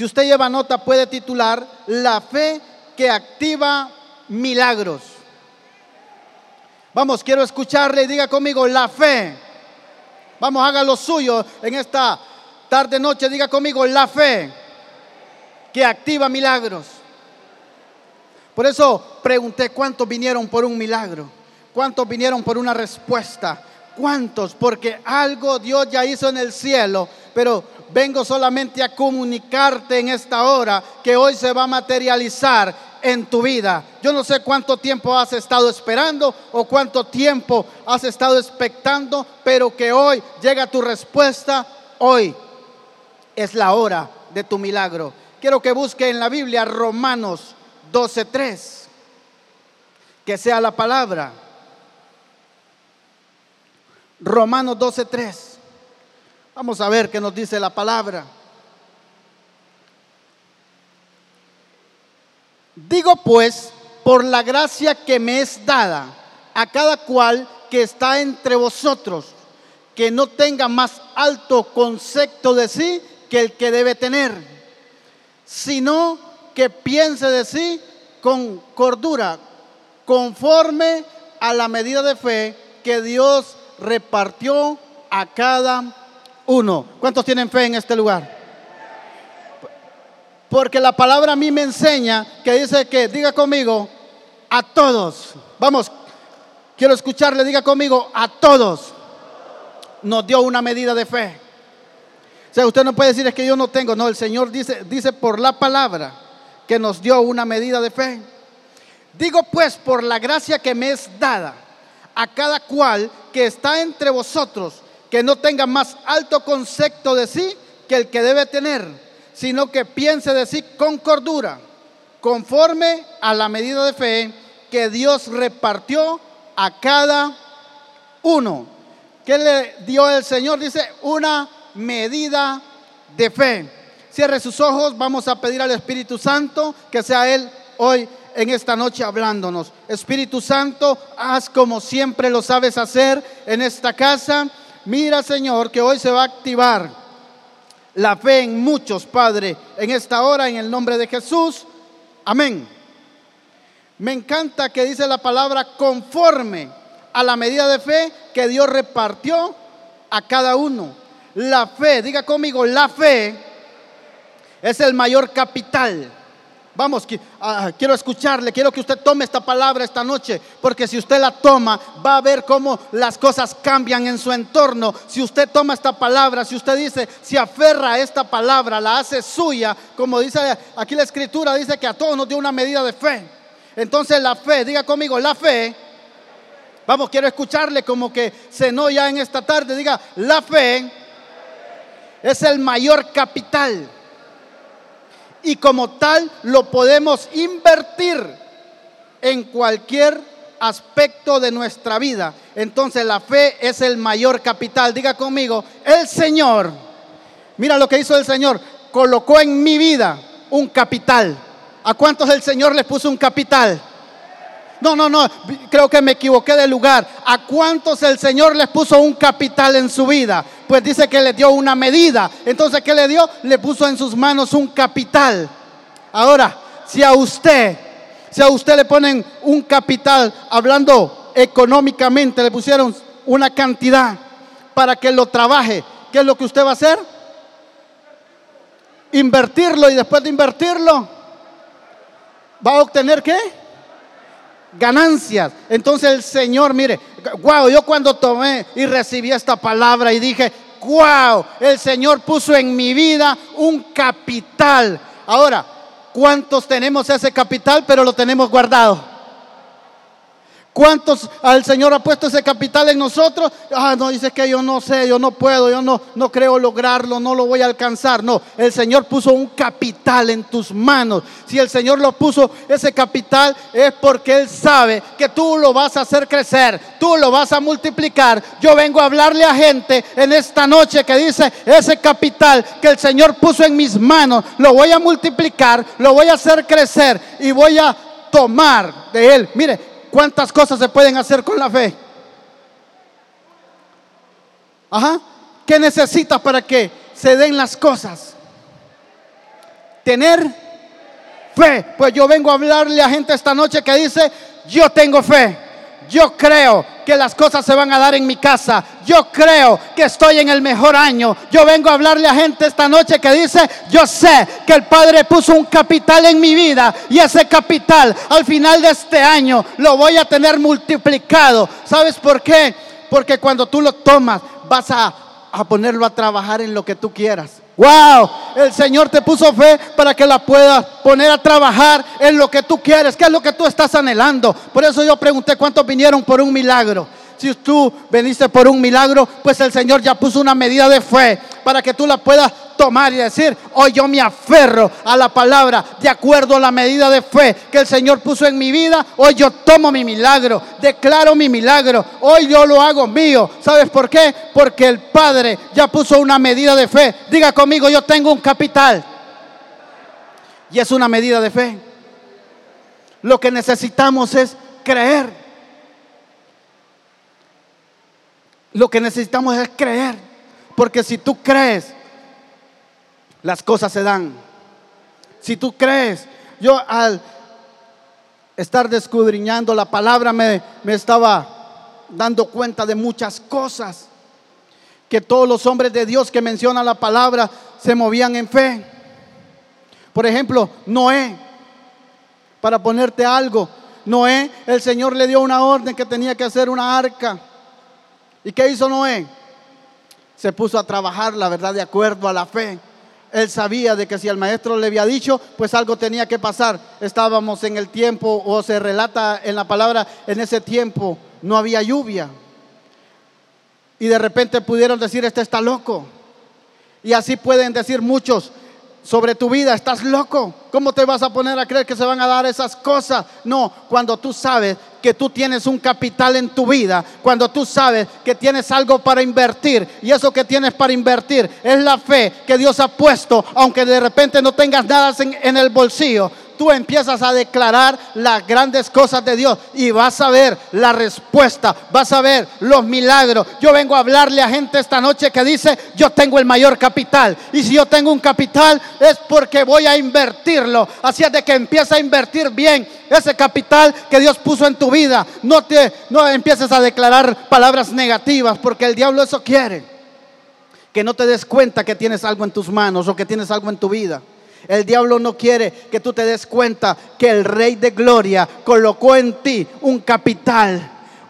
Si usted lleva nota, puede titular La fe que activa milagros. Vamos, quiero escucharle, diga conmigo, la fe. Vamos, haga lo suyo en esta tarde noche, diga conmigo, la fe que activa milagros. Por eso pregunté cuántos vinieron por un milagro, cuántos vinieron por una respuesta, cuántos, porque algo Dios ya hizo en el cielo, pero vengo solamente a comunicarte en esta hora que hoy se va a materializar en tu vida. Yo no sé cuánto tiempo has estado esperando o cuánto tiempo has estado expectando, pero que hoy llega tu respuesta. Hoy es la hora de tu milagro. Quiero que busque en la Biblia Romanos 12.3. Que sea la palabra. Romanos 12.3. Vamos a ver qué nos dice la palabra. Digo pues, por la gracia que me es dada a cada cual que está entre vosotros, que no tenga más alto concepto de sí que el que debe tener, sino que piense de sí con cordura, conforme a la medida de fe que Dios repartió a cada uno. ¿Cuántos tienen fe en este lugar? Porque la palabra a mí me enseña que dice que, diga conmigo, a todos. Vamos, quiero escucharle, diga conmigo, a todos. Nos dio una medida de fe. O sea, usted no puede decir es que yo no tengo. No, el Señor dice, dice por la palabra que nos dio una medida de fe. Digo pues, por la gracia que me es dada a cada cual que está entre vosotros, que no tenga más alto concepto de sí que el que debe tener sino que piense de sí con cordura, conforme a la medida de fe que Dios repartió a cada uno. ¿Qué le dio el Señor? Dice, una medida de fe. Cierre sus ojos, vamos a pedir al Espíritu Santo que sea Él hoy en esta noche hablándonos. Espíritu Santo, haz como siempre lo sabes hacer en esta casa. Mira, Señor, que hoy se va a activar la fe en muchos, Padre, en esta hora, en el nombre de Jesús. Amén. Me encanta que dice la palabra conforme a la medida de fe que Dios repartió a cada uno. La fe, diga conmigo, la fe es el mayor capital Vamos, ah, quiero escucharle, quiero que usted tome esta palabra esta noche, porque si usted la toma, va a ver cómo las cosas cambian en su entorno. Si usted toma esta palabra, si usted dice, si aferra a esta palabra, la hace suya, como dice aquí la escritura, dice que a todos nos dio una medida de fe. Entonces la fe, diga conmigo, la fe, vamos, quiero escucharle como que cenó ya en esta tarde, diga, la fe es el mayor capital y como tal lo podemos invertir en cualquier aspecto de nuestra vida. Entonces la fe es el mayor capital. Diga conmigo, el Señor, mira lo que hizo el Señor, colocó en mi vida un capital. ¿A cuántos el Señor les puso un capital? No, no, no, creo que me equivoqué de lugar. ¿A cuántos el Señor les puso un capital en su vida? Pues dice que le dio una medida. Entonces, ¿qué le dio? Le puso en sus manos un capital. Ahora, si a usted, si a usted le ponen un capital, hablando económicamente, le pusieron una cantidad para que lo trabaje, ¿qué es lo que usted va a hacer? Invertirlo y después de invertirlo, ¿va a obtener qué? Ganancias. Entonces el Señor, mire, wow, yo cuando tomé y recibí esta palabra y dije, wow, el Señor puso en mi vida un capital. Ahora, ¿cuántos tenemos ese capital pero lo tenemos guardado? ¿Cuántos al Señor ha puesto ese capital en nosotros? Ah, no, dice que yo no sé, yo no puedo, yo no, no creo lograrlo, no lo voy a alcanzar. No, el Señor puso un capital en tus manos. Si el Señor lo puso, ese capital es porque Él sabe que tú lo vas a hacer crecer, tú lo vas a multiplicar. Yo vengo a hablarle a gente en esta noche que dice, ese capital que el Señor puso en mis manos, lo voy a multiplicar, lo voy a hacer crecer y voy a tomar de Él. Mire, ¿Cuántas cosas se pueden hacer con la fe? Ajá. ¿Qué necesitas para que se den las cosas? tener fe. Pues yo vengo a hablarle a gente esta noche que dice, yo tengo fe. Yo creo que las cosas se van a dar en mi casa. Yo creo que estoy en el mejor año. Yo vengo a hablarle a gente esta noche que dice, yo sé que el Padre puso un capital en mi vida y ese capital al final de este año lo voy a tener multiplicado. ¿Sabes por qué? Porque cuando tú lo tomas vas a, a ponerlo a trabajar en lo que tú quieras. Wow, el Señor te puso fe para que la puedas poner a trabajar en lo que tú quieres, qué es lo que tú estás anhelando. Por eso yo pregunté cuántos vinieron por un milagro. Si tú veniste por un milagro, pues el Señor ya puso una medida de fe para que tú la puedas tomar y decir, hoy yo me aferro a la palabra de acuerdo a la medida de fe que el Señor puso en mi vida. Hoy yo tomo mi milagro, declaro mi milagro, hoy yo lo hago mío. ¿Sabes por qué? Porque el Padre ya puso una medida de fe. Diga conmigo, yo tengo un capital. Y es una medida de fe. Lo que necesitamos es creer. Lo que necesitamos es creer. Porque si tú crees, las cosas se dan. Si tú crees, yo al estar descudriñando la palabra me, me estaba dando cuenta de muchas cosas. Que todos los hombres de Dios que mencionan la palabra se movían en fe. Por ejemplo, Noé, para ponerte algo, Noé, el Señor le dio una orden que tenía que hacer una arca. ¿Y qué hizo Noé? Se puso a trabajar, la verdad, de acuerdo a la fe. Él sabía de que si el maestro le había dicho, pues algo tenía que pasar. Estábamos en el tiempo, o se relata en la palabra, en ese tiempo no había lluvia. Y de repente pudieron decir, este está loco. Y así pueden decir muchos, sobre tu vida. Estás loco. ¿Cómo te vas a poner a creer que se van a dar esas cosas? No, cuando tú sabes que tú tienes un capital en tu vida, cuando tú sabes que tienes algo para invertir y eso que tienes para invertir es la fe que Dios ha puesto, aunque de repente no tengas nada en, el bolsillo, tú empiezas a declarar las grandes cosas de Dios y vas a ver la respuesta, vas a ver los milagros. Yo vengo a hablarle a gente esta noche que dice, yo tengo el mayor capital. Y si yo tengo un capital es porque voy a invertirlo. Así es de que empieza a invertir bien ese capital que Dios puso en tu vida. No te no empieces a declarar palabras negativas porque el diablo eso quiere. Que no te des cuenta que tienes algo en tus manos o que tienes algo en tu vida. El diablo no quiere que tú te des cuenta que el Rey de Gloria colocó en ti un capital,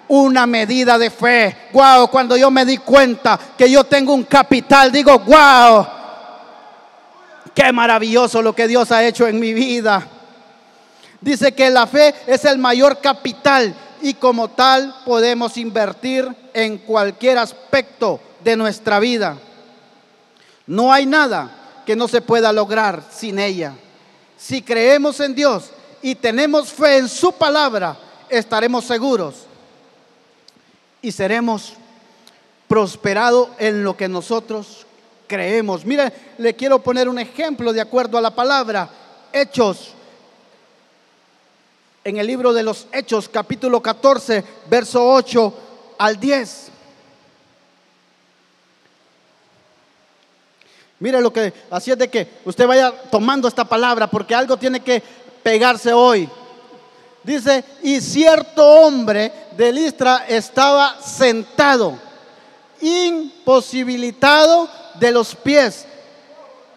una medida de fe. Wow, cuando yo me di cuenta que yo tengo un capital, digo, wow, qué maravilloso lo que Dios ha hecho en mi vida. Dice que la fe es el mayor capital y como tal podemos invertir en cualquier aspecto de nuestra vida. No hay nada que no se pueda lograr sin ella. Si creemos en Dios y tenemos fe en su palabra, estaremos seguros y seremos prosperados en lo que nosotros creemos. Mire, le quiero poner un ejemplo de acuerdo a la palabra. Hechos. En el libro de los Hechos, capítulo 14, verso 8 al 10. Mire lo que, así es de que usted vaya tomando esta palabra porque algo tiene que pegarse hoy. Dice, y cierto hombre de Listra estaba sentado, imposibilitado de los pies,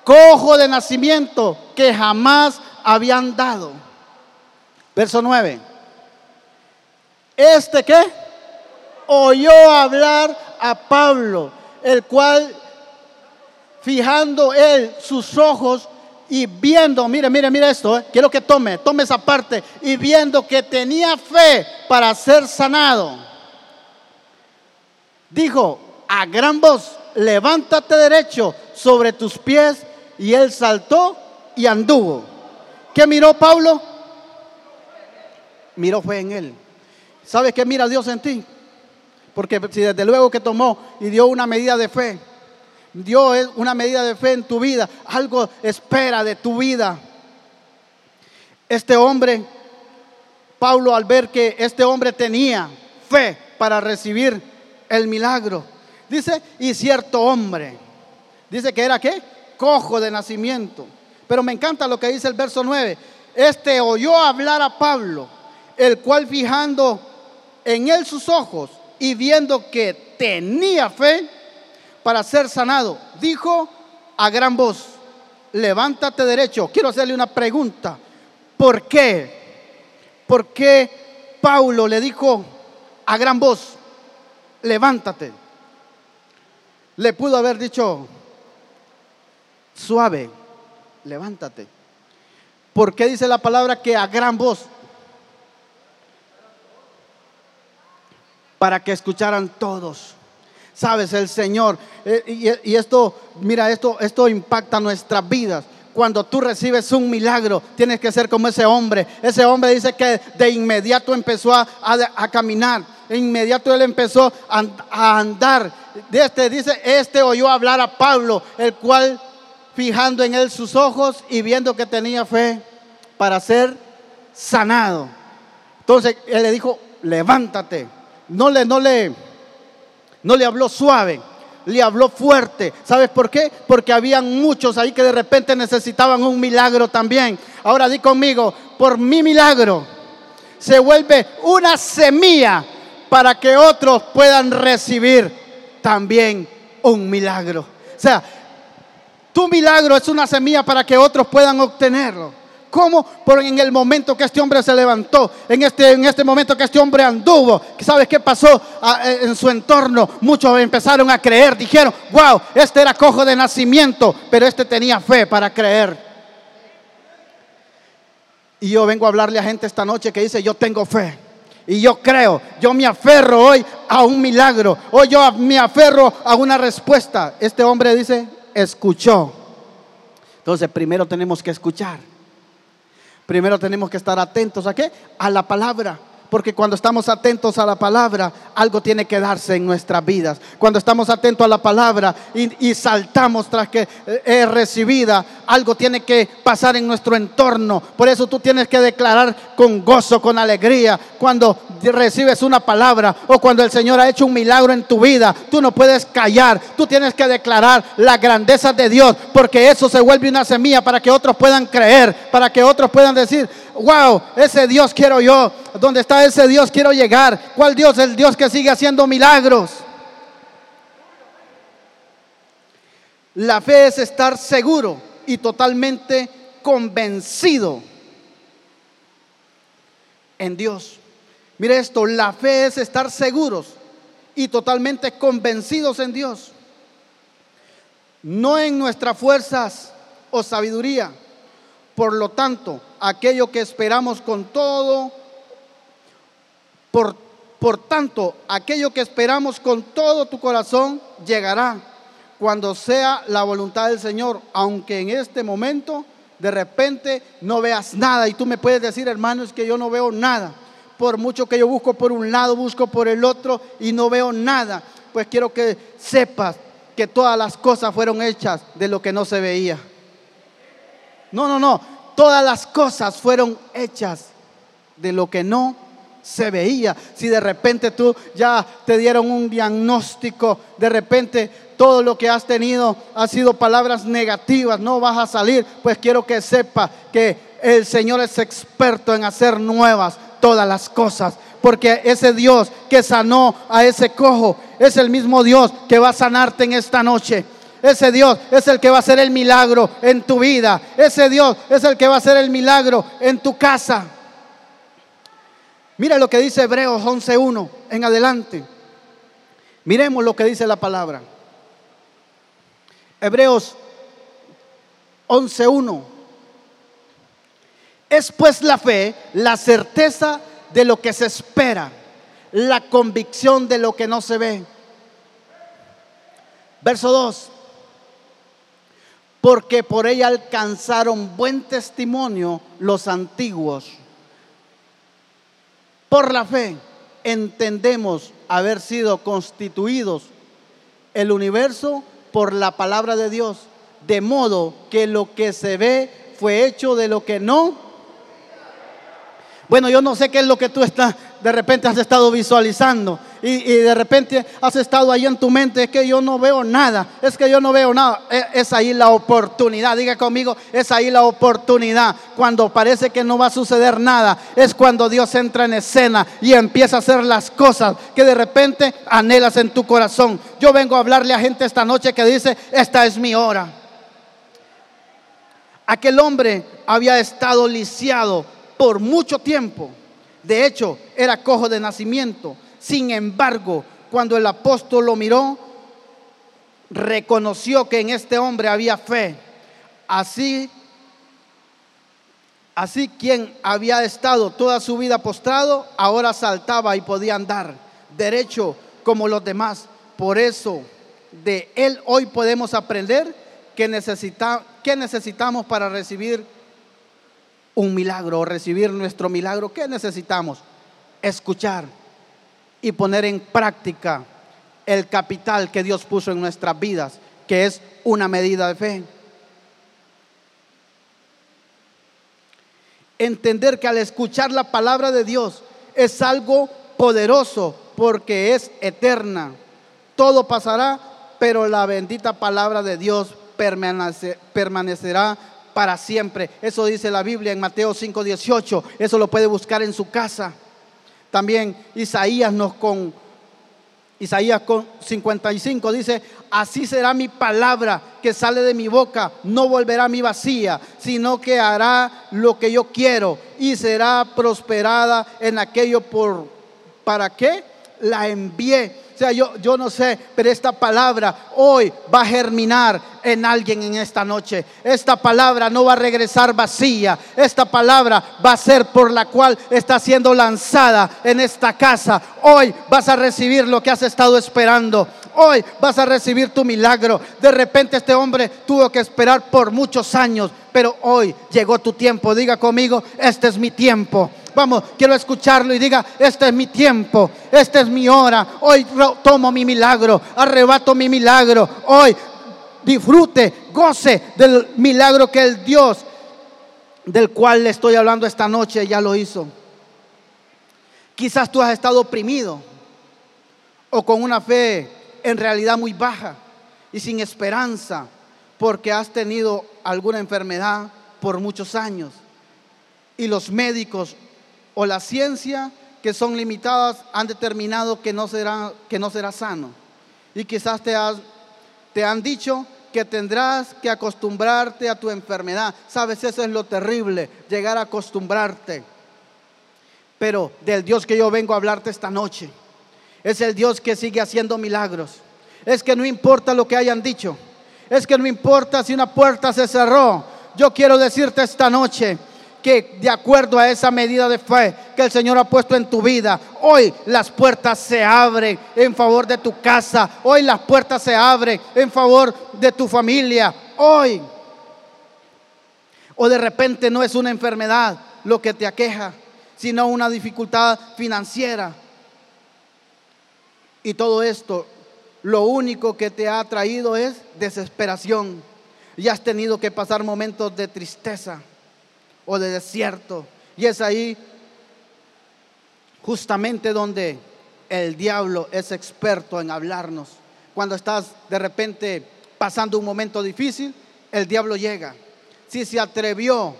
cojo de nacimiento, que jamás habían dado. Verso 9. Este que oyó hablar a Pablo, el cual fijando él sus ojos y viendo, mire, mire, mire esto, eh, quiero que tome, tome esa parte, y viendo que tenía fe para ser sanado, dijo a gran voz, levántate derecho sobre tus pies, y él saltó y anduvo. ¿Qué miró Pablo? Miró fe en él. ¿Sabes qué mira Dios en ti? Porque si desde luego que tomó y dio una medida de fe, Dios una medida de fe en tu vida. Algo espera de tu vida. Este hombre, Pablo, al ver que este hombre tenía fe para recibir el milagro, dice, y cierto hombre, dice que era qué? Cojo de nacimiento. Pero me encanta lo que dice el verso 9. Este oyó hablar a Pablo, el cual fijando en él sus ojos y viendo que tenía fe para ser sanado, dijo a gran voz, levántate derecho. Quiero hacerle una pregunta. ¿Por qué? ¿Por qué Pablo le dijo a gran voz, levántate? Le pudo haber dicho, suave, levántate. ¿Por qué dice la palabra que a gran voz? Para que escucharan todos. Sabes, el Señor, eh, y, esto, mira, esto, esto impacta nuestras vidas. Cuando tú recibes un milagro, tienes que ser como ese hombre. Ese hombre dice que de inmediato empezó a, caminar. De inmediato él empezó a, andar. Este, dice, este oyó hablar a Pablo, el cual fijando en él sus ojos y viendo que tenía fe para ser sanado. Entonces él le dijo, levántate. No le, no le, no le habló suave, le habló fuerte. ¿Sabes por qué? Porque habían muchos ahí que de repente necesitaban un milagro también. Ahora di conmigo, por mi milagro se vuelve una semilla para que otros puedan recibir también un milagro. O sea, tu milagro es una semilla para que otros puedan obtenerlo. ¿Cómo? Porque en el momento que este hombre se levantó, en este, en este momento que este hombre anduvo, ¿sabes qué pasó eh, en su entorno? Muchos empezaron a creer, dijeron, wow, este era cojo de nacimiento, pero este tenía fe para creer. Y yo vengo a hablarle a gente esta noche que dice, yo tengo fe. Y yo creo, yo me aferro hoy a un milagro, hoy yo me aferro a una respuesta. Este hombre dice, escuchó. Entonces, primero tenemos que escuchar. Primero tenemos que estar atentos a qué? A la palabra. Porque cuando estamos atentos a la palabra, algo tiene que darse en nuestras vidas. Cuando estamos atentos a la palabra y, saltamos tras que eh, es recibida, algo tiene que pasar en nuestro entorno. Por eso tú tienes que declarar con gozo, con alegría, cuando recibes una palabra o cuando el Señor ha hecho un milagro en tu vida. Tú no puedes callar, tú tienes que declarar la grandeza de Dios, porque eso se vuelve una semilla para que otros puedan creer, para que otros puedan decir, wow, ese Dios quiero yo. ¿Dónde está ese Dios quiero llegar? ¿Cuál Dios? El Dios que sigue haciendo milagros. La fe es estar seguro y totalmente convencido en Dios. Mire esto, la fe es estar seguros y totalmente convencidos en Dios. No en nuestras fuerzas o sabiduría. Por lo tanto, aquello que esperamos con todo, por, por tanto, aquello que esperamos con todo tu corazón llegará cuando sea la voluntad del Señor, aunque en este momento de repente no veas nada y tú me puedes decir, hermano, es que yo no veo nada. Por mucho que yo busco por un lado, busco por el otro y no veo nada, pues quiero que sepas que todas las cosas fueron hechas de lo que no se veía. No, no, no todas las cosas fueron hechas de lo que no se veía. Si de repente tú ya te dieron un diagnóstico, de repente todo lo que has tenido ha sido palabras negativas, no vas a salir, pues quiero que sepa que el Señor es experto en hacer nuevas todas las cosas. Porque ese Dios que sanó a ese cojo es el mismo Dios que va a sanarte en esta noche. Ese Dios es el que va a hacer el milagro en tu vida. Ese Dios es el que va a hacer el milagro en tu casa. Mira lo que dice Hebreos 11.1 en adelante. Miremos lo que dice la palabra. Hebreos 11.1. Es pues la fe, la certeza de lo que se espera, la convicción de lo que no se ve. Verso 2 porque por ella alcanzaron buen testimonio los antiguos. Por la fe entendemos haber sido constituidos el universo por la palabra de Dios, de modo que lo que se ve fue hecho de lo que no. Bueno, yo no sé qué es lo que tú estás, de repente has estado visualizando. Y, de repente has estado ahí en tu mente, es que yo no veo nada, es que yo no veo nada. Es, es ahí la oportunidad, diga conmigo, es ahí la oportunidad. Cuando parece que no va a suceder nada, es cuando Dios entra en escena y empieza a hacer las cosas que de repente anhelas en tu corazón. Yo vengo a hablarle a gente esta noche que dice, esta es mi hora. Aquel hombre había estado lisiado por mucho tiempo. De hecho, era cojo de nacimiento. Sin embargo, cuando el apóstol lo miró, reconoció que en este hombre había fe. Así, así quien había estado toda su vida postrado, ahora saltaba y podía andar derecho como los demás. Por eso, de él hoy podemos aprender que, necesita, necesitamos para recibir un milagro o recibir nuestro milagro, ¿qué necesitamos? Escuchar y poner en práctica el capital que Dios puso en nuestras vidas, que es una medida de fe. Entender que al escuchar la palabra de Dios es algo poderoso porque es eterna. Todo pasará, pero la bendita palabra de Dios permanecerá para siempre. Eso dice la Biblia en Mateo 5:18. Eso lo puede buscar en su casa. También Isaías nos con Isaías con 55 dice, así será mi palabra que sale de mi boca, no volverá a mi vacía, sino que hará lo que yo quiero y será prosperada en aquello por ¿para qué? La envié o sea, yo, yo no sé, pero esta palabra hoy va a germinar en alguien en esta noche. Esta palabra no va a regresar vacía. Esta palabra va a ser por la cual está siendo lanzada en esta casa. Hoy vas a recibir lo que has estado esperando. Hoy vas a recibir tu milagro. De repente este hombre tuvo que esperar por muchos años, pero hoy llegó tu tiempo. Diga conmigo, este es mi tiempo. Vamos, quiero escucharlo y diga, este es mi tiempo, esta es mi hora. Hoy tomo mi milagro, arrebato mi milagro. Hoy disfrute, goce del milagro que el Dios del cual le estoy hablando esta noche ya lo hizo. Quizás tú has estado oprimido o con una fe en realidad muy baja y sin esperanza porque has tenido alguna enfermedad por muchos años y los médicos o la ciencia que son limitadas han determinado que no será, que no será sano. Y quizás te, te han dicho que tendrás que acostumbrarte a tu enfermedad. Sabes, eso es lo terrible, llegar a acostumbrarte. Pero del Dios que yo vengo a hablarte esta noche, es el Dios que sigue haciendo milagros. Es que no importa lo que hayan dicho, es que no importa si una puerta se cerró. Yo quiero decirte esta noche, que de acuerdo a esa medida de fe que el Señor ha puesto en tu vida, hoy las puertas se abren en favor de tu casa, hoy las puertas se abren en favor de tu familia, hoy. O de repente no es una enfermedad lo que te aqueja, sino una dificultad financiera. Y todo esto, lo único que te ha traído es desesperación. Y has tenido que pasar momentos de tristeza o de desierto. Y es ahí justamente donde el diablo es experto en hablarnos. Cuando estás de repente pasando un momento difícil, el diablo llega. Si se atrevió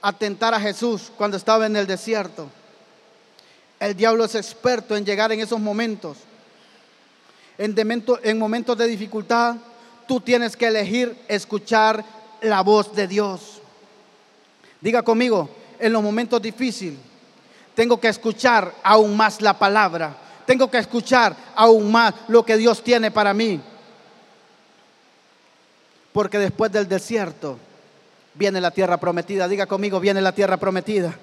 a tentar a Jesús cuando estaba en el desierto, el diablo es experto en llegar en esos momentos. En, en momentos de dificultad, tú tienes que elegir escuchar la voz de Dios. Diga conmigo, en los momentos difíciles tengo que escuchar aún más la palabra. Tengo que escuchar aún más lo que Dios tiene para mí. Porque después del desierto viene la tierra prometida. Diga conmigo, viene la tierra prometida.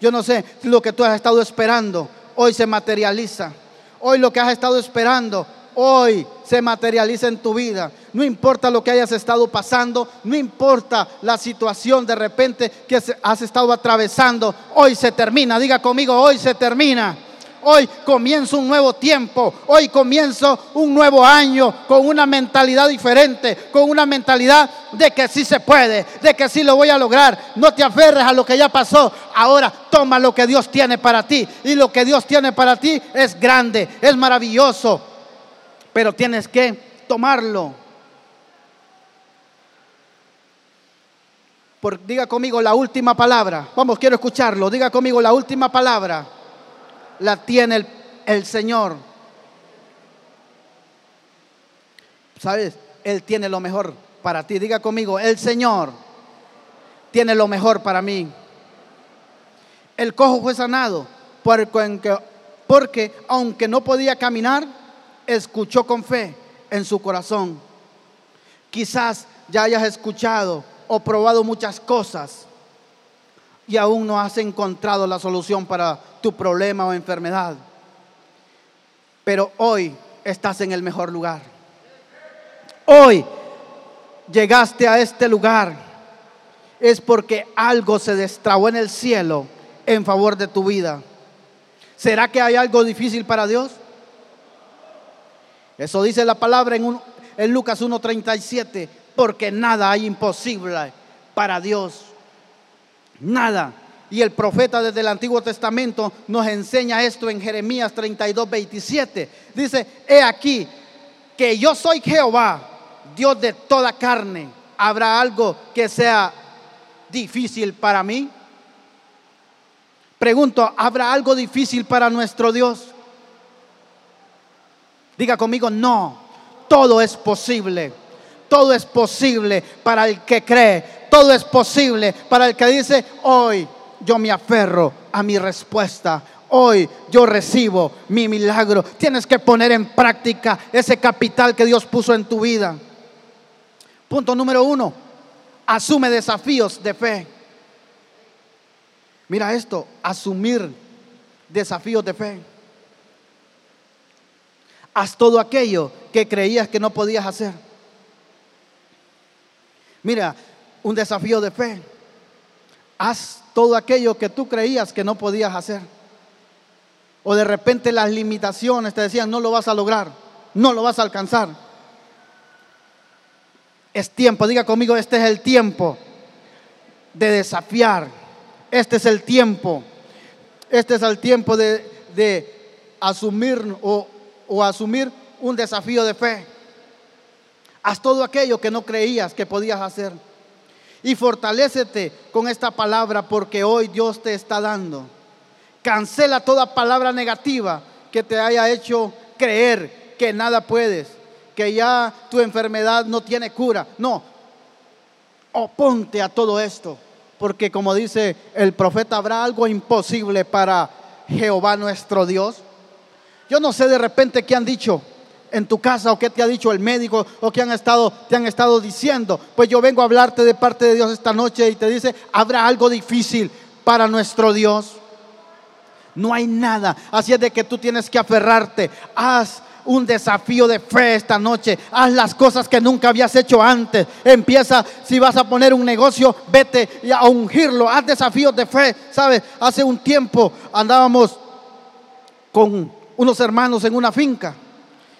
Yo no sé lo que tú has estado esperando hoy se materializa. Hoy lo que has estado esperando hoy se materializa en tu vida. No importa lo que hayas estado pasando, no importa la situación de repente que has estado atravesando, hoy se termina. Diga conmigo, hoy se termina. Hoy comienzo un nuevo tiempo. Hoy comienzo un nuevo año con una mentalidad diferente, con una mentalidad de que sí se puede, de que sí lo voy a lograr. No te aferres a lo que ya pasó. Ahora toma lo que Dios tiene para ti. Y lo que Dios tiene para ti es grande, es maravilloso. Pero tienes que tomarlo. diga conmigo la última palabra. Vamos, quiero escucharlo. Diga conmigo la última palabra. La tiene el, el Señor. ¿Sabes? Él tiene lo mejor para ti. Diga conmigo, el Señor tiene lo mejor para mí. El cojo fue sanado porque, porque aunque no podía caminar, escuchó con fe en su corazón. Quizás ya hayas escuchado o probado muchas cosas y aún no has encontrado la solución para tu problema o enfermedad. Pero hoy estás en el mejor lugar. Hoy llegaste a este lugar es porque algo se destrabó en el cielo en favor de tu vida. ¿Será que hay algo difícil para Dios? Eso dice la palabra en, en Lucas 1.37 porque nada hay imposible para Dios. Nada. Y el profeta desde el Antiguo Testamento nos enseña esto en Jeremías 32, 27. Dice, he aquí que yo soy Jehová, Dios de toda carne. ¿Habrá algo que sea difícil para mí? Pregunto, ¿habrá algo difícil para nuestro Dios? Diga conmigo, no, todo es posible. Todo es posible para el que cree. Todo es posible para el que dice, hoy yo me aferro a mi respuesta. Hoy yo recibo mi milagro. Tienes que poner en práctica ese capital que Dios puso en tu vida. Punto número uno, asume desafíos de fe. Mira esto, asumir desafíos de fe. Haz todo aquello que creías que no podías hacer. Mira, un desafío de fe. Haz todo aquello que tú creías que no podías hacer. O de repente las limitaciones te decían, no lo vas a lograr, no lo vas a alcanzar. Es tiempo, diga conmigo, este es el tiempo de desafiar. Este es el tiempo. Este es el tiempo de, asumir o, o asumir un desafío de fe. Haz todo aquello que no creías que podías hacer. Y fortalécete con esta palabra porque hoy Dios te está dando. Cancela toda palabra negativa que te haya hecho creer que nada puedes, que ya tu enfermedad no tiene cura. No, oponte a todo esto, porque como dice el profeta, habrá algo imposible para Jehová nuestro Dios. Yo no sé de repente qué han dicho, en tu casa o qué te ha dicho el médico o qué han estado, te han estado diciendo. Pues yo vengo a hablarte de parte de Dios esta noche y te dice, habrá algo difícil para nuestro Dios. No hay nada. Así es de que tú tienes que aferrarte. Haz un desafío de fe esta noche. Haz las cosas que nunca habías hecho antes. Empieza, si vas a poner un negocio, vete a ungirlo. Haz desafíos de fe. ¿Sabes? Hace un tiempo andábamos con unos hermanos en una finca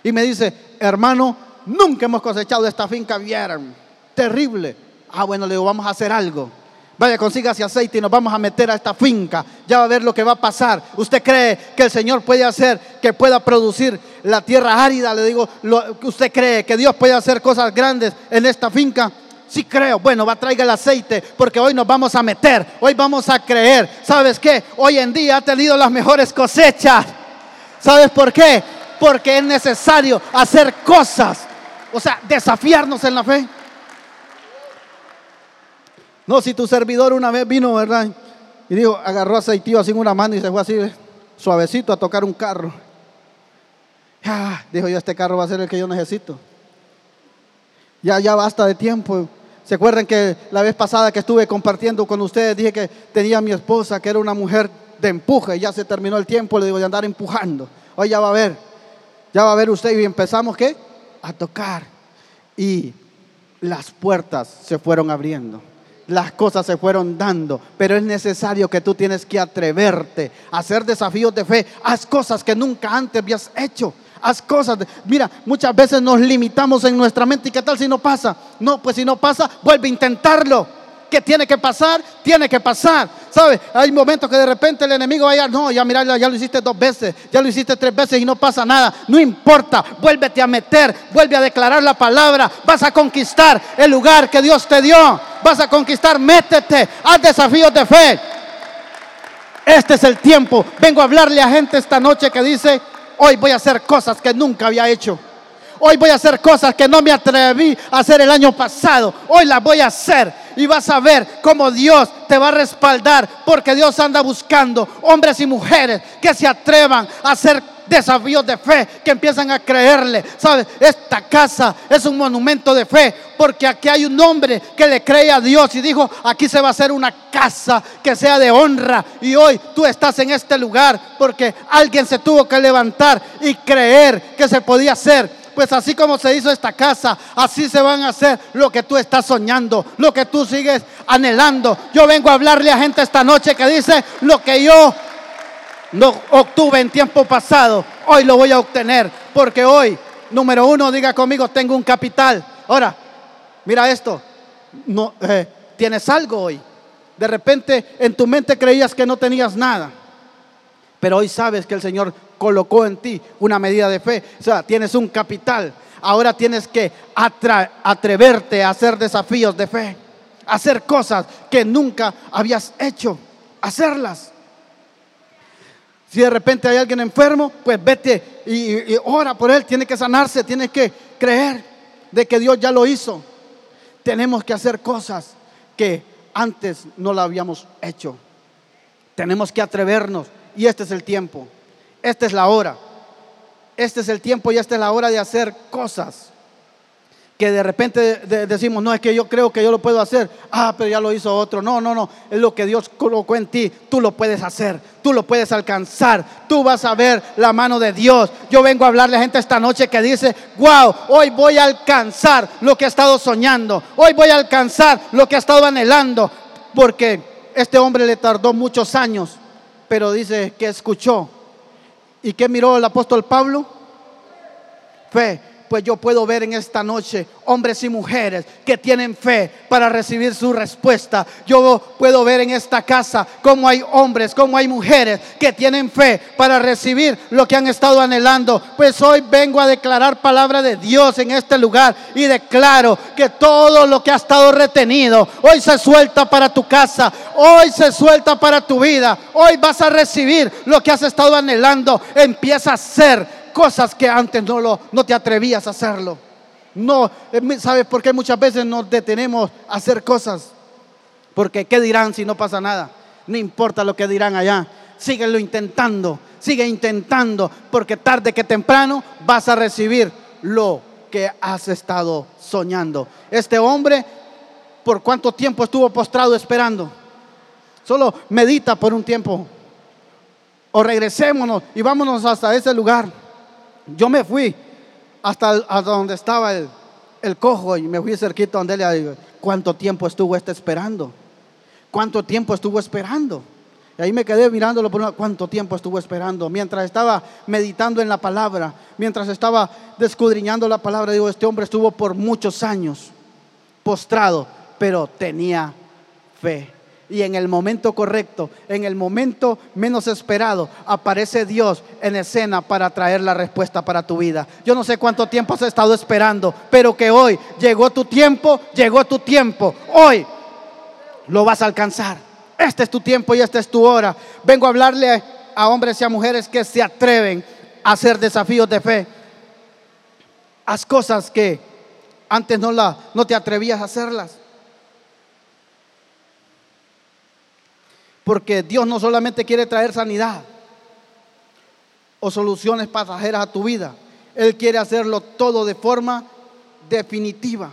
y me dice, hermano, nunca hemos cosechado esta finca, vieron, terrible. Ah, bueno, le digo, vamos a hacer algo. Vaya, consiga ese aceite y nos vamos a meter a esta finca. Ya va a ver lo que va a pasar. ¿Usted cree que el Señor puede hacer que pueda producir la tierra árida? Le digo, ¿usted cree que Dios puede hacer cosas grandes en esta finca? Sí creo. Bueno, va traiga el aceite porque hoy nos vamos a meter. Hoy vamos a creer. ¿Sabes qué? Hoy en día ha tenido las mejores cosechas. ¿Sabes por qué? porque es necesario hacer cosas, o sea, desafiarnos en la fe. No, si tu servidor una vez vino, ¿verdad? Y dijo, agarró aceitío así en una mano y se fue así, suavecito a tocar un carro. Ah, dijo yo, este carro va a ser el que yo necesito. Ya, ya basta de tiempo. ¿Se acuerdan que la vez pasada que estuve compartiendo con ustedes dije que tenía a mi esposa, que era una mujer de empuje, ya se terminó el tiempo, le digo, de andar empujando. Hoy ya va a ver. Ya va a ver usted y empezamos ¿qué? A tocar. Y las puertas se fueron abriendo. las cosas se fueron dando, pero es necesario que tú tienes que atreverte a hacer desafíos de fe. Haz cosas que nunca antes habías hecho. Haz cosas. mira, muchas veces nos limitamos en nuestra mente. ¿Y qué tal si no pasa? No, pues si no pasa, vuelve a intentarlo que tiene que pasar, tiene que pasar. ¿Sabe? Hay momentos que de repente el enemigo vaya, no, ya mira, ya lo hiciste dos veces, ya lo hiciste tres veces y no pasa nada. No importa, vuélvete a meter, vuelve a declarar la palabra. Vas a conquistar el lugar que Dios te dio. Vas a conquistar, métete, haz desafíos de fe. Este es el tiempo. Vengo a hablarle a gente esta noche que dice, hoy voy a hacer cosas que nunca había hecho. Hoy voy a hacer cosas que no me atreví a hacer el año pasado. Hoy las voy a hacer y vas a ver cómo Dios te va a respaldar porque Dios anda buscando hombres y mujeres que se atrevan a hacer desafíos de fe, que empiezan a creerle. ¿Sabes? Esta casa es un monumento de fe porque aquí hay un hombre que le cree a Dios y dijo, aquí se va a hacer una casa que sea de honra. Y hoy tú estás en este lugar porque alguien se tuvo que levantar y creer que se podía hacer pues así como se hizo esta casa, así se van a hacer lo que tú estás soñando, lo que tú sigues anhelando. Yo vengo a hablarle a gente esta noche que dice lo que yo no obtuve en tiempo pasado, hoy lo voy a obtener, porque hoy, número uno, diga conmigo, tengo un capital. Ahora, mira esto, no, eh, tienes algo hoy. De repente en tu mente creías que no tenías nada, pero hoy sabes que el Señor colocó en ti una medida de fe. O sea, tienes un capital. Ahora tienes que atreverte a hacer desafíos de fe. Hacer cosas que nunca habías hecho. Hacerlas. Si de repente hay alguien enfermo, pues vete y, ora por él. Tiene que sanarse, tiene que creer de que Dios ya lo hizo. Tenemos que hacer cosas que antes no lo habíamos hecho. Tenemos que atrevernos y este es el tiempo. Esta es la hora. Este es el tiempo y esta es la hora de hacer cosas que de repente decimos, no, es que yo creo que yo lo puedo hacer. Ah, pero ya lo hizo otro. No, no, no. Es lo que Dios colocó en ti. Tú lo puedes hacer. Tú lo puedes alcanzar. Tú vas a ver la mano de Dios. Yo vengo a hablarle a gente esta noche que dice, wow, hoy voy a alcanzar lo que he estado soñando. Hoy voy a alcanzar lo que he estado anhelando. Porque este hombre le tardó muchos años, pero dice que escuchó ¿Y qué miró el apóstol Pablo? Fe pues yo puedo ver en esta noche hombres y mujeres que tienen fe para recibir su respuesta. Yo puedo ver en esta casa cómo hay hombres, cómo hay mujeres que tienen fe para recibir lo que han estado anhelando. Pues hoy vengo a declarar palabra de Dios en este lugar y declaro que todo lo que ha estado retenido hoy se suelta para tu casa, hoy se suelta para tu vida. Hoy vas a recibir lo que has estado anhelando. Empieza a ser cosas que antes no, lo, no te atrevías a hacerlo. No, eh, ¿sabes por qué muchas veces nos detenemos a hacer cosas? Porque ¿qué dirán si no pasa nada? No importa lo que dirán allá. Síguelo intentando, sigue intentando, porque tarde que temprano vas a recibir lo que has estado soñando. Este hombre, ¿por cuánto tiempo estuvo postrado esperando? Solo medita por un tiempo. O regresémonos y vámonos hasta ese lugar. Yo me fui hasta, donde estaba el, cojo y me fui cerquita donde él. ¿Cuánto tiempo estuvo este esperando? ¿Cuánto tiempo estuvo esperando? Y ahí me quedé mirándolo por una, cuánto tiempo estuvo esperando. Mientras estaba meditando en la palabra, mientras estaba descudriñando la palabra, digo, este hombre estuvo por muchos años postrado, pero tenía fe y en el momento correcto, en el momento menos esperado, aparece Dios en escena para traer la respuesta para tu vida. Yo no sé cuánto tiempo has estado esperando, pero que hoy llegó tu tiempo, llegó tu tiempo. Hoy lo vas a alcanzar. Este es tu tiempo y esta es tu hora. Vengo a hablarle a hombres y a mujeres que se atreven a hacer desafíos de fe. Haz cosas que antes no, la, no te atrevías a hacerlas. Porque Dios no solamente quiere traer sanidad o soluciones pasajeras a tu vida. Él quiere hacerlo todo de forma definitiva.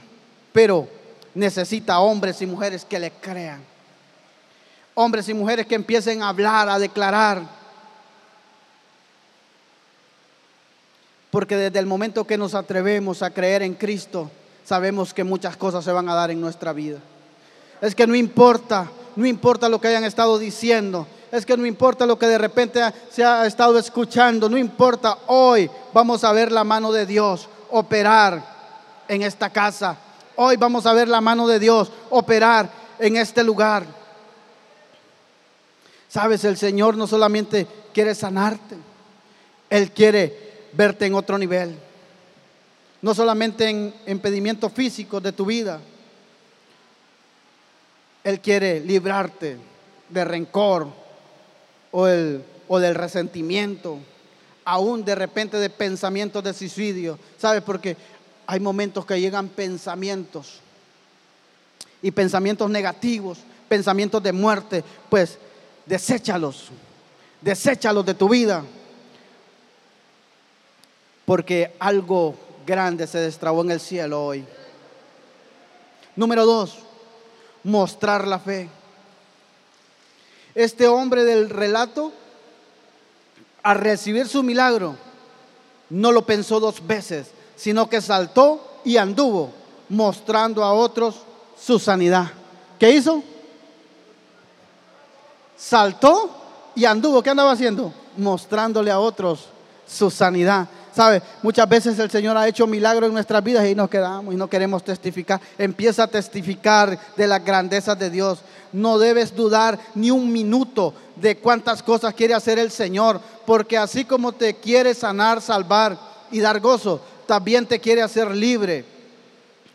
Pero necesita hombres y mujeres que le crean. Hombres y mujeres que empiecen a hablar, a declarar. Porque desde el momento que nos atrevemos a creer en Cristo, sabemos que muchas cosas se van a dar en nuestra vida. Es que no importa, no importa lo que hayan estado diciendo. Es que no importa lo que de repente se ha estado escuchando. No importa. Hoy vamos a ver la mano de Dios operar en esta casa. Hoy vamos a ver la mano de Dios operar en este lugar. Sabes, el Señor no solamente quiere sanarte, Él quiere verte en otro nivel. No solamente en impedimientos físicos de tu vida. Él quiere librarte de rencor o, el, o del resentimiento, aún de repente de pensamientos de suicidio. ¿Sabes? Porque hay momentos que llegan pensamientos y pensamientos negativos, pensamientos de muerte, pues deséchalos, deséchalos de tu vida, porque algo grande se destrabó en el cielo hoy. Número dos, mostrar la fe. Este hombre del relato, al recibir su milagro, no lo pensó dos veces, sino que saltó y anduvo mostrando a otros su sanidad. ¿Qué hizo? Saltó y anduvo. ¿Qué andaba haciendo? Mostrándole a otros su sanidad. ¿Sabe? Muchas veces el Señor ha hecho milagros en nuestras vidas y nos quedamos y no queremos testificar. Empieza a testificar de las grandezas de Dios. No debes dudar ni un minuto de cuántas cosas quiere hacer el Señor, porque así como te quiere sanar, salvar y dar gozo, también te quiere hacer libre.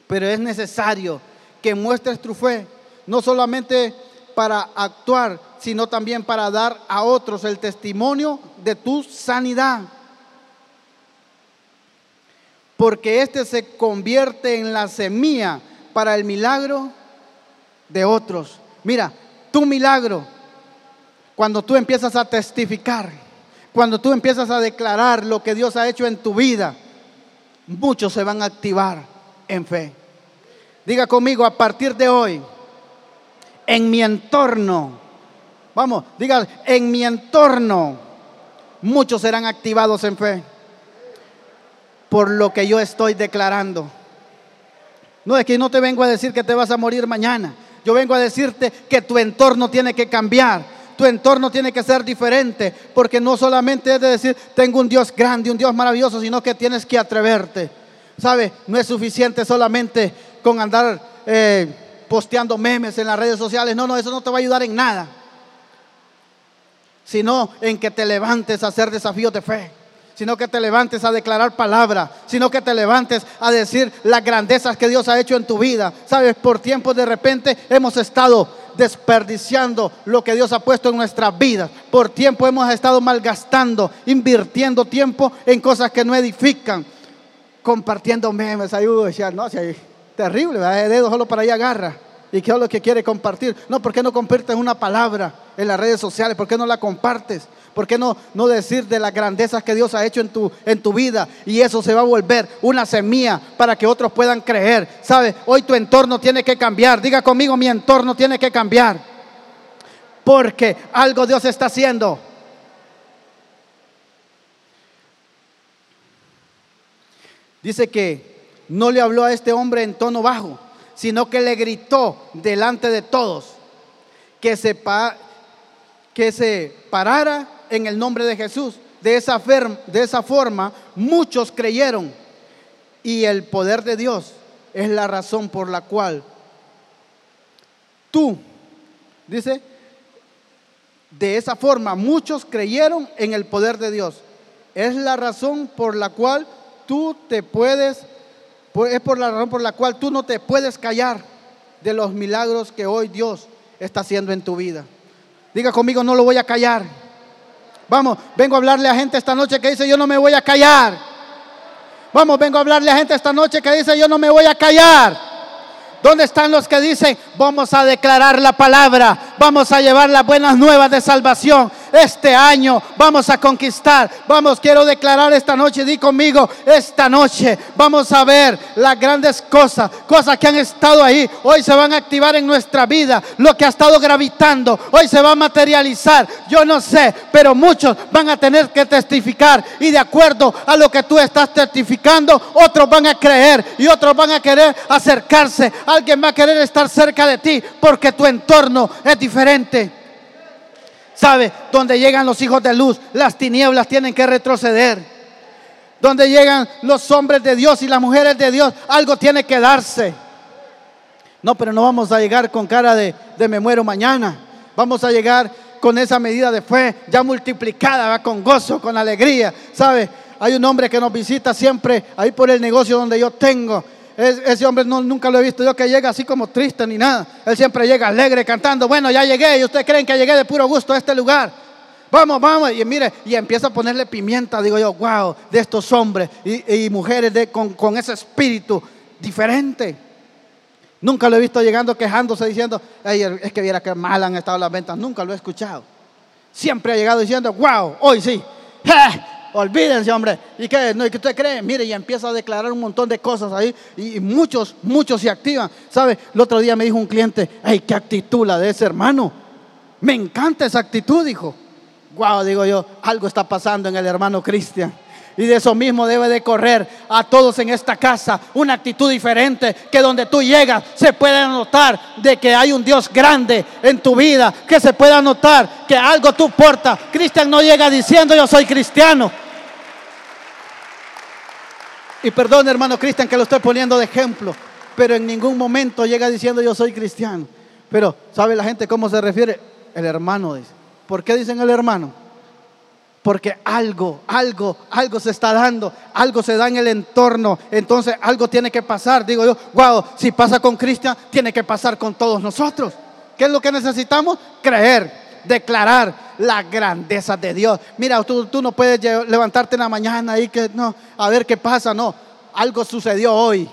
Pero es necesario que muestres tu fe, no solamente para actuar, sino también para dar a otros el testimonio de tu sanidad. Porque este se convierte en la semilla para el milagro de otros. Mira, tu milagro, cuando tú empiezas a testificar, cuando tú empiezas a declarar lo que Dios ha hecho en tu vida, muchos se van a activar en fe. Diga conmigo, a partir de hoy, en mi entorno, vamos, diga, en mi entorno, muchos serán activados en fe por lo que yo estoy declarando. No es que no te vengo a decir que te vas a morir mañana. Yo vengo a decirte que tu entorno tiene que cambiar. Tu entorno tiene que ser diferente. Porque no solamente es de decir, tengo un Dios grande, un Dios maravilloso, sino que tienes que atreverte. ¿Sabe? No es suficiente solamente con andar eh, posteando memes en las redes sociales. No, no, eso no te va a ayudar en nada. Sino en que te levantes a hacer desafíos de fe sino que te levantes a declarar palabra, sino que te levantes a decir las grandezas que Dios ha hecho en tu vida. Sabes, por tiempo de repente hemos estado desperdiciando lo que Dios ha puesto en nuestras vidas. Por tiempo hemos estado malgastando, invirtiendo tiempo en cosas que no edifican, compartiendo memes. Ahí, no, terrible, de dedo solo para ahí agarra. ¿Y qué es lo que quiere compartir? No, ¿por qué no compartes una palabra en las redes sociales? ¿Por qué no la compartes? ¿Por qué no, no decir de las grandezas que Dios ha hecho en tu, en tu vida? Y eso se va a volver una semilla para que otros puedan creer. ¿Sabe? Hoy tu entorno tiene que cambiar. Diga conmigo, mi entorno tiene que cambiar. Porque algo Dios está haciendo. Dice que no le habló a este hombre en tono bajo, sino que le gritó delante de todos que se, que se parara en el nombre de Jesús. De esa, de esa forma, muchos creyeron. Y el poder de Dios es la razón por la cual tú, dice, de esa forma muchos creyeron en el poder de Dios. Es la razón por la cual tú te puedes, es por la razón por la cual tú no te puedes callar de los milagros que hoy Dios está haciendo en tu vida. Diga conmigo, no lo voy a callar. Vamos, vengo a hablarle a gente esta noche que dice, yo no me voy a callar. Vamos, vengo a hablarle a gente esta noche que dice, yo no me voy a callar. ¿Dónde están los que dicen, vamos a declarar la palabra, vamos a llevar las buenas nuevas de salvación? Este año vamos a conquistar. Vamos, quiero declarar esta noche, di conmigo, esta noche vamos a ver las grandes cosas, cosas que han estado ahí. Hoy se van a activar en nuestra vida. Lo que ha estado gravitando, hoy se va a materializar. Yo no sé, pero muchos van a tener que testificar. Y de acuerdo a lo que tú estás testificando, otros van a creer y otros van a querer acercarse. Alguien va a querer estar cerca de ti porque tu entorno es diferente. ¿Sabe? Donde llegan los hijos de luz, las tinieblas tienen que retroceder. Donde llegan los hombres de Dios y las mujeres de Dios, algo tiene que darse. No, pero no vamos a llegar con cara de, de me muero mañana. Vamos a llegar con esa medida de fe ya multiplicada, ¿va? con gozo, con alegría. ¿Sabe? Hay un hombre que nos visita siempre ahí por el negocio donde yo tengo. Ese hombre no, nunca lo he visto yo que llega así como triste ni nada. Él siempre llega alegre cantando. Bueno, ya llegué y ustedes creen que llegué de puro gusto a este lugar. Vamos, vamos. Y mire, y empieza a ponerle pimienta. Digo yo, wow, de estos hombres y, mujeres de, con, con ese espíritu diferente. Nunca lo he visto llegando quejándose diciendo, es que viera que mal han estado las ventas. Nunca lo he escuchado. Siempre ha llegado diciendo, wow, hoy sí. Olvídense, hombre. ¿Y qué? ¿No? ¿Y qué usted cree? Mire, y empieza a declarar un montón de cosas ahí. Y, muchos, muchos se activan. ¿Sabe? El otro día me dijo un cliente, hey, qué actitud la de ese hermano. Me encanta esa actitud, dijo. Wow, digo yo, algo está pasando en el hermano Cristian. Y de eso mismo debe de correr a todos en esta casa una actitud diferente, que donde tú llegas se pueda notar de que hay un Dios grande en tu vida, que se pueda notar que algo tú portas. Cristian no llega diciendo yo soy cristiano. Y perdón hermano Cristian que lo estoy poniendo de ejemplo, pero en ningún momento llega diciendo yo soy cristiano. Pero ¿sabe la gente cómo se refiere? El hermano dice. ¿Por qué dicen el hermano? Porque algo, algo, algo se está dando, algo se da en el entorno, entonces algo tiene que pasar. Digo yo, wow, si pasa con Cristian, tiene que pasar con todos nosotros. ¿Qué es lo que necesitamos? Creer, declarar la grandeza de Dios. Mira, tú, tú no puedes levantarte en la mañana y que no, a ver qué pasa, no. Algo sucedió hoy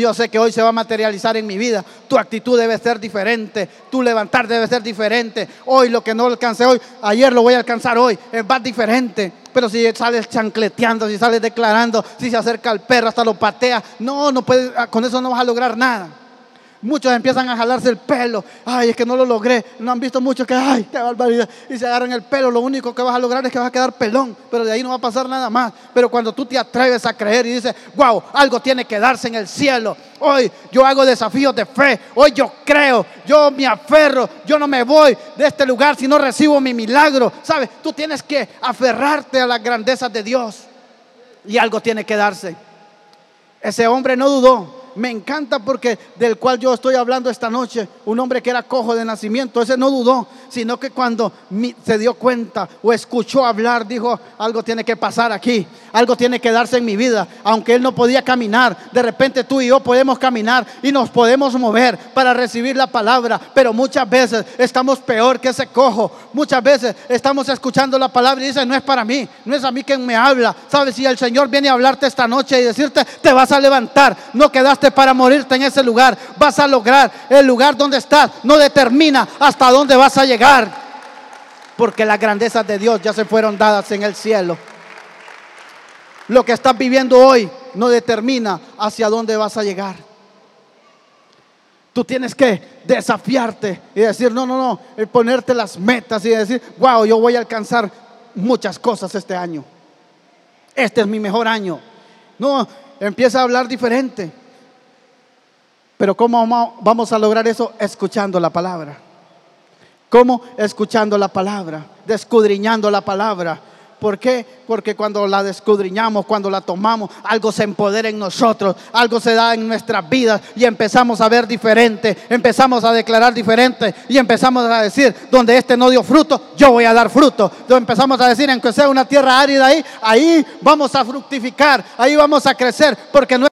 yo sé que hoy se va a materializar en mi vida. Tu actitud debe ser diferente. Tu levantar debe ser diferente. Hoy lo que no alcancé hoy, ayer lo voy a alcanzar hoy. Más diferente. Pero si sales chancleteando, si sales declarando, si se acerca el perro hasta lo patea, no, no puedes, con eso no vas a lograr nada. Muchos empiezan a jalarse el pelo. Ay, es que no lo logré. No han visto mucho que, ay, qué barbaridad. Y se agarran el pelo. Lo único que vas a lograr es que vas a quedar pelón. Pero de ahí no va a pasar nada más. Pero cuando tú te atreves a creer y dices, wow, algo tiene que darse en el cielo. Hoy yo hago desafíos de fe. Hoy yo creo. Yo me aferro. Yo no me voy de este lugar si no recibo mi milagro. ¿Sabes? Tú tienes que aferrarte a las grandezas de Dios. Y algo tiene que darse. Ese hombre no dudó me encanta porque del cual yo estoy hablando esta noche, un hombre que era cojo de nacimiento, ese no dudó, sino que cuando se dio cuenta o escuchó hablar, dijo, algo tiene que pasar aquí, algo tiene que darse en mi vida, aunque él no podía caminar, de repente tú y yo podemos caminar y nos podemos mover para recibir la palabra, pero muchas veces estamos peor que ese cojo, muchas veces estamos escuchando la palabra y dice, no es para mí, no es a mí quien me habla, sabes, si el Señor viene a hablarte esta noche y decirte, te vas a levantar, no quedaste para morirte en ese lugar. Vas a lograr el lugar donde estás. No determina hasta dónde vas a llegar. Porque las grandezas de Dios ya se fueron dadas en el cielo. Lo que estás viviendo hoy no determina hacia dónde vas a llegar. Tú tienes que desafiarte y decir, no, no, no, y ponerte las metas y decir, wow, yo voy a alcanzar muchas cosas este año. Este es mi mejor año. No, empieza a hablar diferente. Pero ¿cómo vamos a lograr eso? Escuchando la palabra. ¿Cómo? Escuchando la palabra, descudriñando la palabra. ¿Por qué? Porque cuando la descudriñamos, cuando la tomamos, algo se empodera en nosotros, algo se da en nuestras vidas y empezamos a ver diferente, empezamos a declarar diferente y empezamos a decir, donde este no dio fruto, yo voy a dar fruto. Entonces empezamos a decir, aunque sea una tierra árida ahí, ahí vamos a fructificar, ahí vamos a crecer, porque no